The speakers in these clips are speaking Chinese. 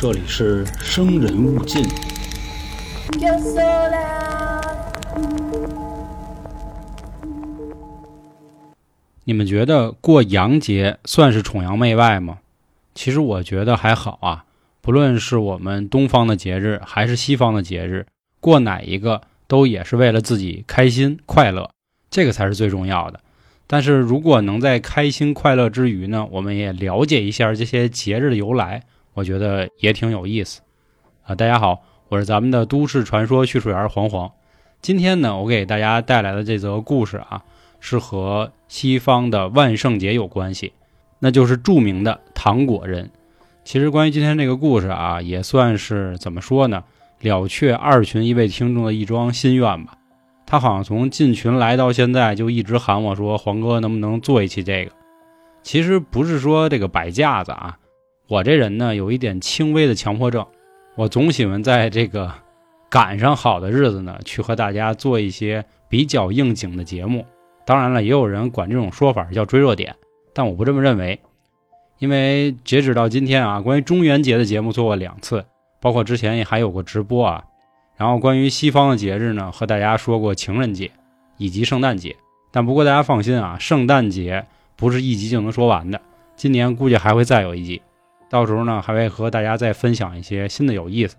这里是生人勿近。你们觉得过洋节算是崇洋媚外吗？其实我觉得还好啊。不论是我们东方的节日，还是西方的节日，过哪一个都也是为了自己开心快乐，这个才是最重要的。但是如果能在开心快乐之余呢，我们也了解一下这些节日的由来，我觉得也挺有意思。啊，大家好，我是咱们的都市传说叙述员黄黄。今天呢，我给大家带来的这则故事啊，是和西方的万圣节有关系，那就是著名的糖果人。其实关于今天这个故事啊，也算是怎么说呢，了却二群一位听众的一桩心愿吧。他好像从进群来到现在，就一直喊我说：“黄哥，能不能做一期这个？”其实不是说这个摆架子啊，我这人呢有一点轻微的强迫症，我总喜欢在这个 赶上好的日子呢，去和大家做一些比较应景的节目。当然了，也有人管这种说法叫追热点，但我不这么认为。因为截止到今天啊，关于中元节的节目做过两次，包括之前也还有过直播啊。然后关于西方的节日呢，和大家说过情人节以及圣诞节。但不过大家放心啊，圣诞节不是一集就能说完的，今年估计还会再有一集。到时候呢，还会和大家再分享一些新的有意思。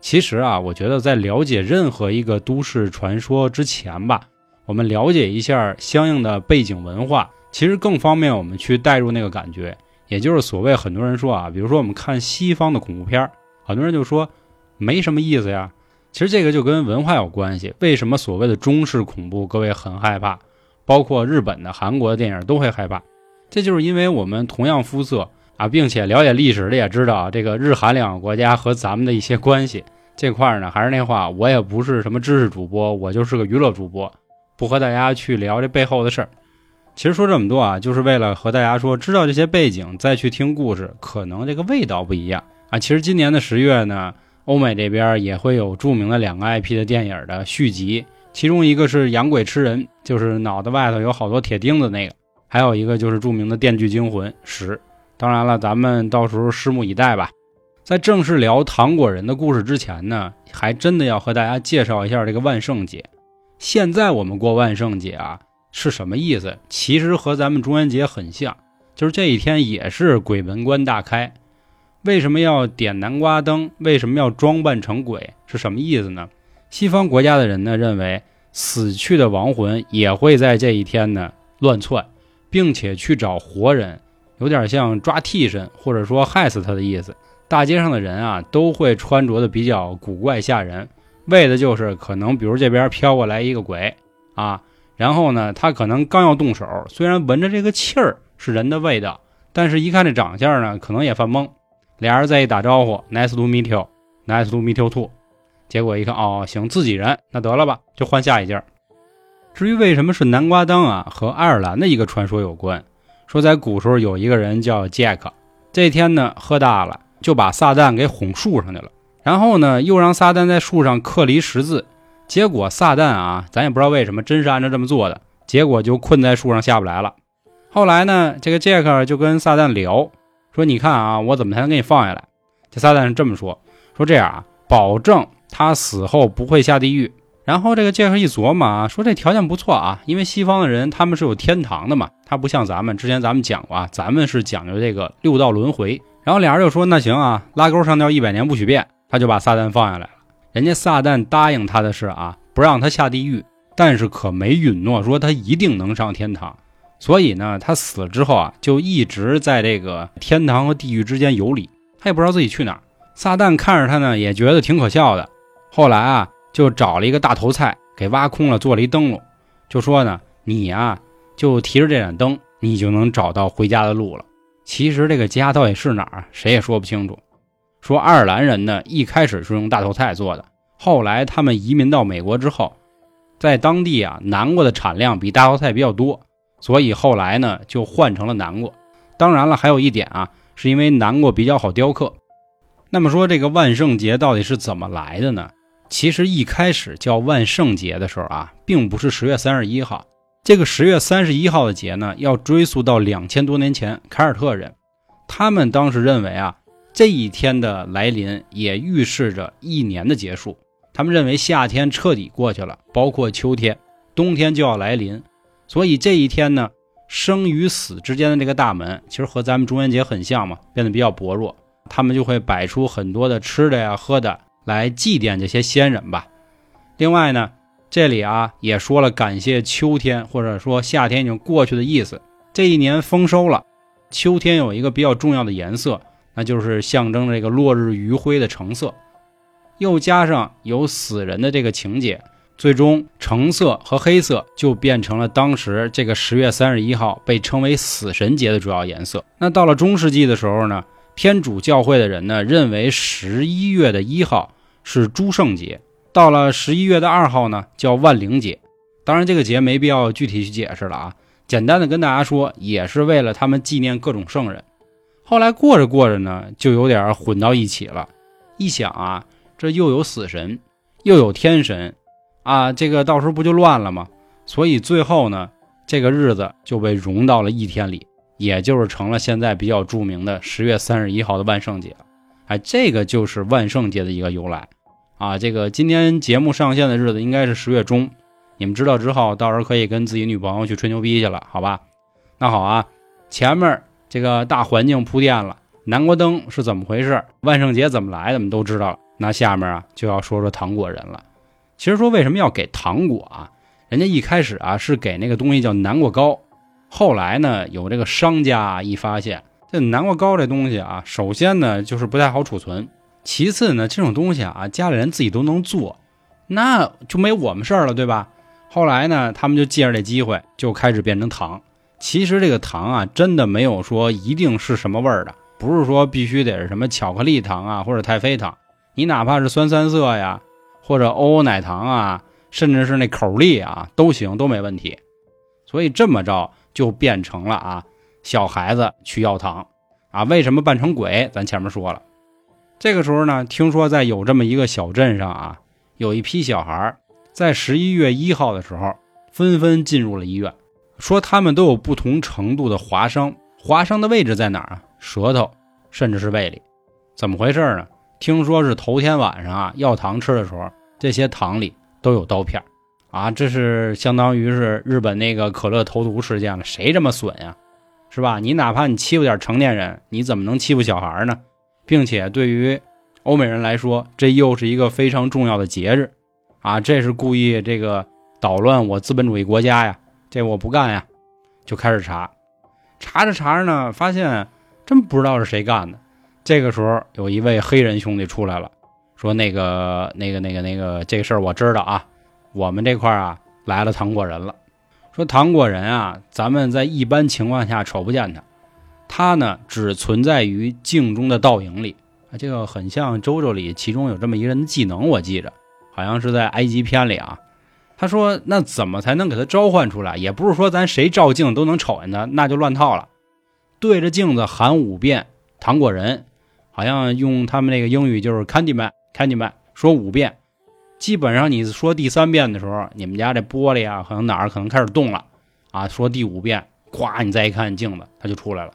其实啊，我觉得在了解任何一个都市传说之前吧，我们了解一下相应的背景文化，其实更方便我们去带入那个感觉。也就是所谓很多人说啊，比如说我们看西方的恐怖片，很多人就说没什么意思呀。其实这个就跟文化有关系。为什么所谓的中式恐怖各位很害怕？包括日本的、韩国的电影都会害怕，这就是因为我们同样肤色啊，并且了解历史的也知道这个日韩两个国家和咱们的一些关系。这块儿呢，还是那话，我也不是什么知识主播，我就是个娱乐主播，不和大家去聊这背后的事儿。其实说这么多啊，就是为了和大家说，知道这些背景再去听故事，可能这个味道不一样啊。其实今年的十月呢，欧美这边也会有著名的两个 IP 的电影的续集，其中一个是《养鬼吃人》，就是脑袋外头有好多铁钉子那个；还有一个就是著名的《电锯惊魂十》。当然了，咱们到时候拭目以待吧。在正式聊糖果人的故事之前呢，还真的要和大家介绍一下这个万圣节。现在我们过万圣节啊。是什么意思？其实和咱们中元节很像，就是这一天也是鬼门关大开。为什么要点南瓜灯？为什么要装扮成鬼？是什么意思呢？西方国家的人呢认为，死去的亡魂也会在这一天呢乱窜，并且去找活人，有点像抓替身或者说害死他的意思。大街上的人啊都会穿着的比较古怪吓人，为的就是可能比如这边飘过来一个鬼啊。然后呢，他可能刚要动手，虽然闻着这个气儿是人的味道，但是一看这长相呢，可能也犯懵。俩人再一打招呼，Nice to meet you，Nice to meet you too。结果一看，哦，行，自己人，那得了吧，就换下一件。至于为什么是南瓜灯啊，和爱尔兰的一个传说有关。说在古时候有一个人叫 Jack，这天呢喝大了，就把撒旦给哄树上去了，然后呢又让撒旦在树上刻了一十字。结果撒旦啊，咱也不知道为什么，真是按照这么做的。结果就困在树上下不来了。后来呢，这个杰克就跟撒旦聊，说：“你看啊，我怎么才能给你放下来？”这撒旦是这么说：“说这样啊，保证他死后不会下地狱。”然后这个杰克一琢磨啊，说这条件不错啊，因为西方的人他们是有天堂的嘛，他不像咱们，之前咱们讲过啊，咱们是讲究这个六道轮回。然后俩人就说：“那行啊，拉钩上吊一百年不许变。”他就把撒旦放下来了。人家撒旦答应他的是啊，不让他下地狱，但是可没允诺说他一定能上天堂。所以呢，他死了之后啊，就一直在这个天堂和地狱之间游离，他也不知道自己去哪儿。撒旦看着他呢，也觉得挺可笑的。后来啊，就找了一个大头菜给挖空了，做了一灯笼，就说呢，你呀，就提着这盏灯，你就能找到回家的路了。其实这个家到底是哪儿，谁也说不清楚。说爱尔兰人呢，一开始是用大头菜做的，后来他们移民到美国之后，在当地啊，南瓜的产量比大头菜比较多，所以后来呢就换成了南瓜。当然了，还有一点啊，是因为南瓜比较好雕刻。那么说这个万圣节到底是怎么来的呢？其实一开始叫万圣节的时候啊，并不是十月三十一号，这个十月三十一号的节呢，要追溯到两千多年前凯尔特人，他们当时认为啊。这一天的来临也预示着一年的结束。他们认为夏天彻底过去了，包括秋天，冬天就要来临。所以这一天呢，生与死之间的这个大门，其实和咱们中元节很像嘛，变得比较薄弱。他们就会摆出很多的吃的呀、喝的来祭奠这些先人吧。另外呢，这里啊也说了感谢秋天或者说夏天已经过去的意思。这一年丰收了，秋天有一个比较重要的颜色。那就是象征这个落日余晖的橙色，又加上有死人的这个情节，最终橙色和黑色就变成了当时这个十月三十一号被称为死神节的主要颜色。那到了中世纪的时候呢，天主教会的人呢认为十一月的一号是诸圣节，到了十一月的二号呢叫万灵节。当然这个节没必要具体去解释了啊，简单的跟大家说，也是为了他们纪念各种圣人。后来过着过着呢，就有点混到一起了。一想啊，这又有死神，又有天神，啊，这个到时候不就乱了吗？所以最后呢，这个日子就被融到了一天里，也就是成了现在比较著名的十月三十一号的万圣节。哎，这个就是万圣节的一个由来啊。这个今天节目上线的日子应该是十月中，你们知道之后，到时候可以跟自己女朋友去吹牛逼去了，好吧？那好啊，前面。这个大环境铺垫了，南瓜灯是怎么回事？万圣节怎么来的？我们都知道了。那下面啊就要说说糖果人了。其实说为什么要给糖果啊？人家一开始啊是给那个东西叫南瓜糕，后来呢有这个商家一发现这南瓜糕这东西啊，首先呢就是不太好储存，其次呢这种东西啊家里人自己都能做，那就没我们事儿了，对吧？后来呢他们就借着这机会就开始变成糖。其实这个糖啊，真的没有说一定是什么味儿的，不是说必须得是什么巧克力糖啊，或者太妃糖，你哪怕是酸三色呀，或者欧欧奶糖啊，甚至是那口粒啊，都行，都没问题。所以这么着就变成了啊，小孩子去要糖啊，为什么扮成鬼？咱前面说了，这个时候呢，听说在有这么一个小镇上啊，有一批小孩在十一月一号的时候纷纷进入了医院。说他们都有不同程度的划伤，划伤的位置在哪儿啊？舌头，甚至是胃里，怎么回事呢？听说是头天晚上啊，要糖吃的时候，这些糖里都有刀片啊！这是相当于是日本那个可乐投毒事件了。谁这么损呀？是吧？你哪怕你欺负点成年人，你怎么能欺负小孩呢？并且对于欧美人来说，这又是一个非常重要的节日啊！这是故意这个捣乱我资本主义国家呀！这我不干呀，就开始查，查着查着呢，发现真不知道是谁干的。这个时候，有一位黑人兄弟出来了，说：“那个、那个、那个、那个，这事儿我知道啊，我们这块啊来了糖果人了。说糖果人啊，咱们在一般情况下瞅不见他，他呢只存在于镜中的倒影里。啊，这个很像周周里，其中有这么一个人的技能，我记着，好像是在埃及片里啊。”他说：“那怎么才能给他召唤出来？也不是说咱谁照镜都能瞅见他，那就乱套了。对着镜子喊五遍‘糖果人’，好像用他们那个英语就是 ‘Candyman’，Candyman，说五遍。基本上你说第三遍的时候，你们家这玻璃啊，可能哪儿可能开始动了啊。说第五遍，咵，你再一看镜子，他就出来了。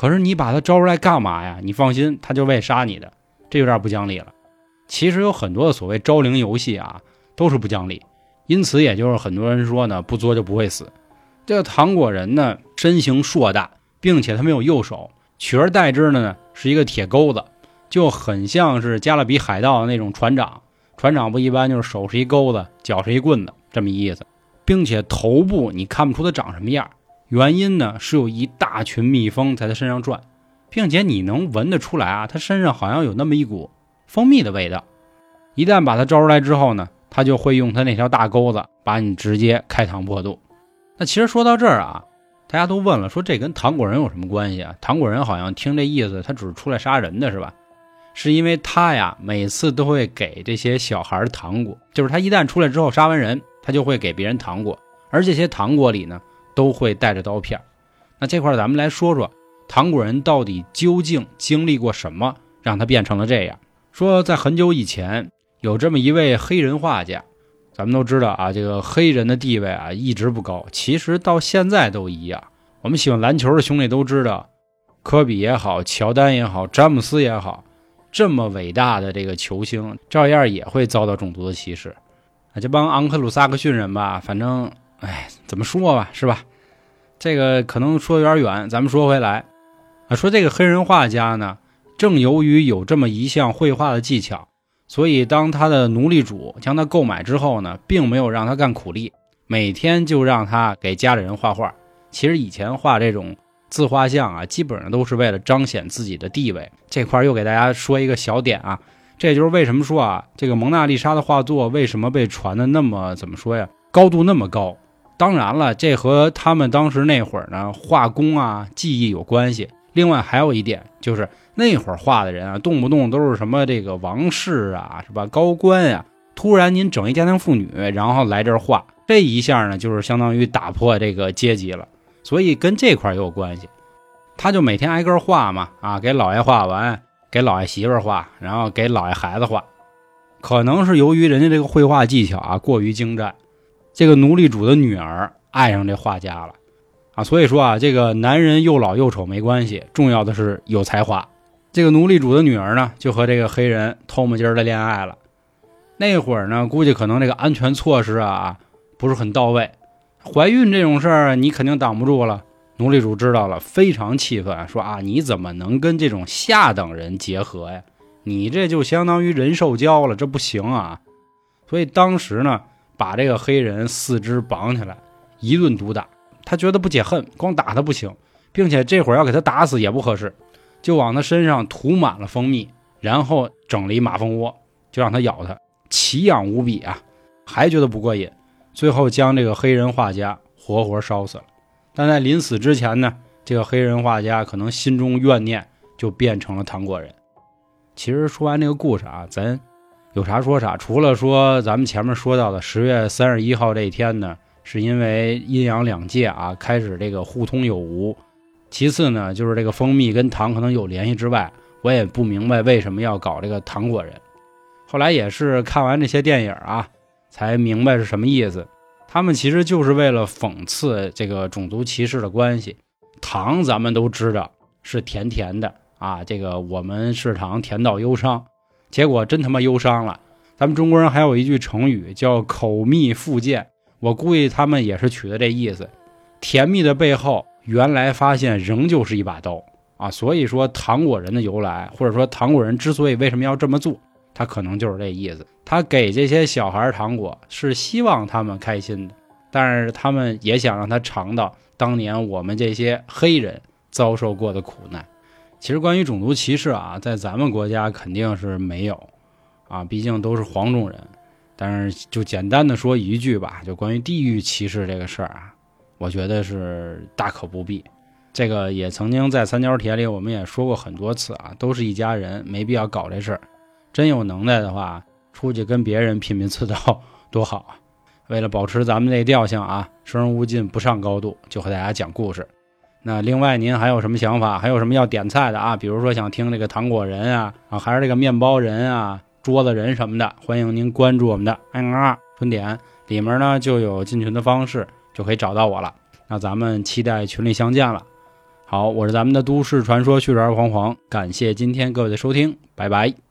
可是你把他招出来干嘛呀？你放心，他就为杀你的，这有点不讲理了。其实有很多的所谓招灵游戏啊，都是不讲理。”因此，也就是很多人说呢，不作就不会死。这个糖果人呢，身形硕大，并且他没有右手，取而代之的呢是一个铁钩子，就很像是加勒比海盗的那种船长。船长不一般就是手是一钩子，脚是一棍子，这么意思。并且头部你看不出他长什么样，原因呢是有一大群蜜蜂在他身上转，并且你能闻得出来啊，他身上好像有那么一股蜂蜜的味道。一旦把他招出来之后呢？他就会用他那条大钩子把你直接开膛破肚。那其实说到这儿啊，大家都问了，说这跟糖果人有什么关系啊？糖果人好像听这意思，他只是出来杀人的是吧？是因为他呀，每次都会给这些小孩糖果，就是他一旦出来之后杀完人，他就会给别人糖果，而这些糖果里呢，都会带着刀片。那这块咱们来说说，糖果人到底究竟经历过什么，让他变成了这样？说在很久以前。有这么一位黑人画家，咱们都知道啊，这个黑人的地位啊一直不高，其实到现在都一样。我们喜欢篮球的兄弟都知道，科比也好，乔丹也好，詹姆斯也好，这么伟大的这个球星，照样也会遭到种族的歧视。啊，这帮昂克鲁萨克逊人吧，反正，哎，怎么说吧，是吧？这个可能说有点远，咱们说回来，啊，说这个黑人画家呢，正由于有这么一项绘画的技巧，所以当他的奴隶主将他购买之后呢，并没有让他干苦力，每天就让他给家里人画画。其实以前画这种自画像啊，基本上都是为了彰显自己的地位。这块又给大家说一个小点啊。这就是为什么说啊，这个蒙娜丽莎的画作为什么被传的那么怎么说呀，高度那么高？当然了，这和他们当时那会儿呢画工啊技艺有关系。另外还有一点就是那会儿画的人啊，动不动都是什么这个王室啊，是吧？高官呀，突然您整一家庭妇女，然后来这儿画，这一下呢，就是相当于打破这个阶级了。所以跟这块也有关系。他就每天挨个画嘛，啊，给老爷画完。给老爷媳妇画，然后给老爷孩子画，可能是由于人家这个绘画技巧啊过于精湛，这个奴隶主的女儿爱上这画家了，啊，所以说啊，这个男人又老又丑没关系，重要的是有才华。这个奴隶主的女儿呢，就和这个黑人偷摸儿的恋爱了。那会儿呢，估计可能这个安全措施啊不是很到位，怀孕这种事儿你肯定挡不住了。奴隶主知道了，非常气愤，说啊，你怎么能跟这种下等人结合呀？你这就相当于人兽交了，这不行啊！所以当时呢，把这个黑人四肢绑起来，一顿毒打。他觉得不解恨，光打他不行，并且这会儿要给他打死也不合适，就往他身上涂满了蜂蜜，然后整了一马蜂窝，就让他咬他，奇痒无比啊！还觉得不过瘾，最后将这个黑人画家活活烧死了。但在临死之前呢，这个黑人画家可能心中怨念就变成了糖果人。其实说完这个故事啊，咱有啥说啥。除了说咱们前面说到的十月三十一号这一天呢，是因为阴阳两界啊开始这个互通有无。其次呢，就是这个蜂蜜跟糖可能有联系之外，我也不明白为什么要搞这个糖果人。后来也是看完这些电影啊，才明白是什么意思。他们其实就是为了讽刺这个种族歧视的关系。糖咱们都知道是甜甜的啊，这个我们是糖甜到忧伤，结果真他妈忧伤了。咱们中国人还有一句成语叫口蜜腹剑，我估计他们也是取的这意思。甜蜜的背后，原来发现仍旧是一把刀啊。所以说糖果人的由来，或者说糖果人之所以为什么要这么做。他可能就是这意思，他给这些小孩糖果是希望他们开心的，但是他们也想让他尝到当年我们这些黑人遭受过的苦难。其实关于种族歧视啊，在咱们国家肯定是没有啊，毕竟都是黄种人。但是就简单的说一句吧，就关于地域歧视这个事儿啊，我觉得是大可不必。这个也曾经在三角铁里我们也说过很多次啊，都是一家人，没必要搞这事儿。真有能耐的话，出去跟别人拼拼刺刀多好啊！为了保持咱们这调性啊，生人勿近，不上高度，就和大家讲故事。那另外您还有什么想法？还有什么要点菜的啊？比如说想听这个糖果人啊，啊，还是这个面包人啊、桌子人什么的，欢迎您关注我们的 N R 春点，里面呢就有进群的方式，就可以找到我了。那咱们期待群里相见了。好，我是咱们的都市传说叙事儿黄黄，感谢今天各位的收听，拜拜。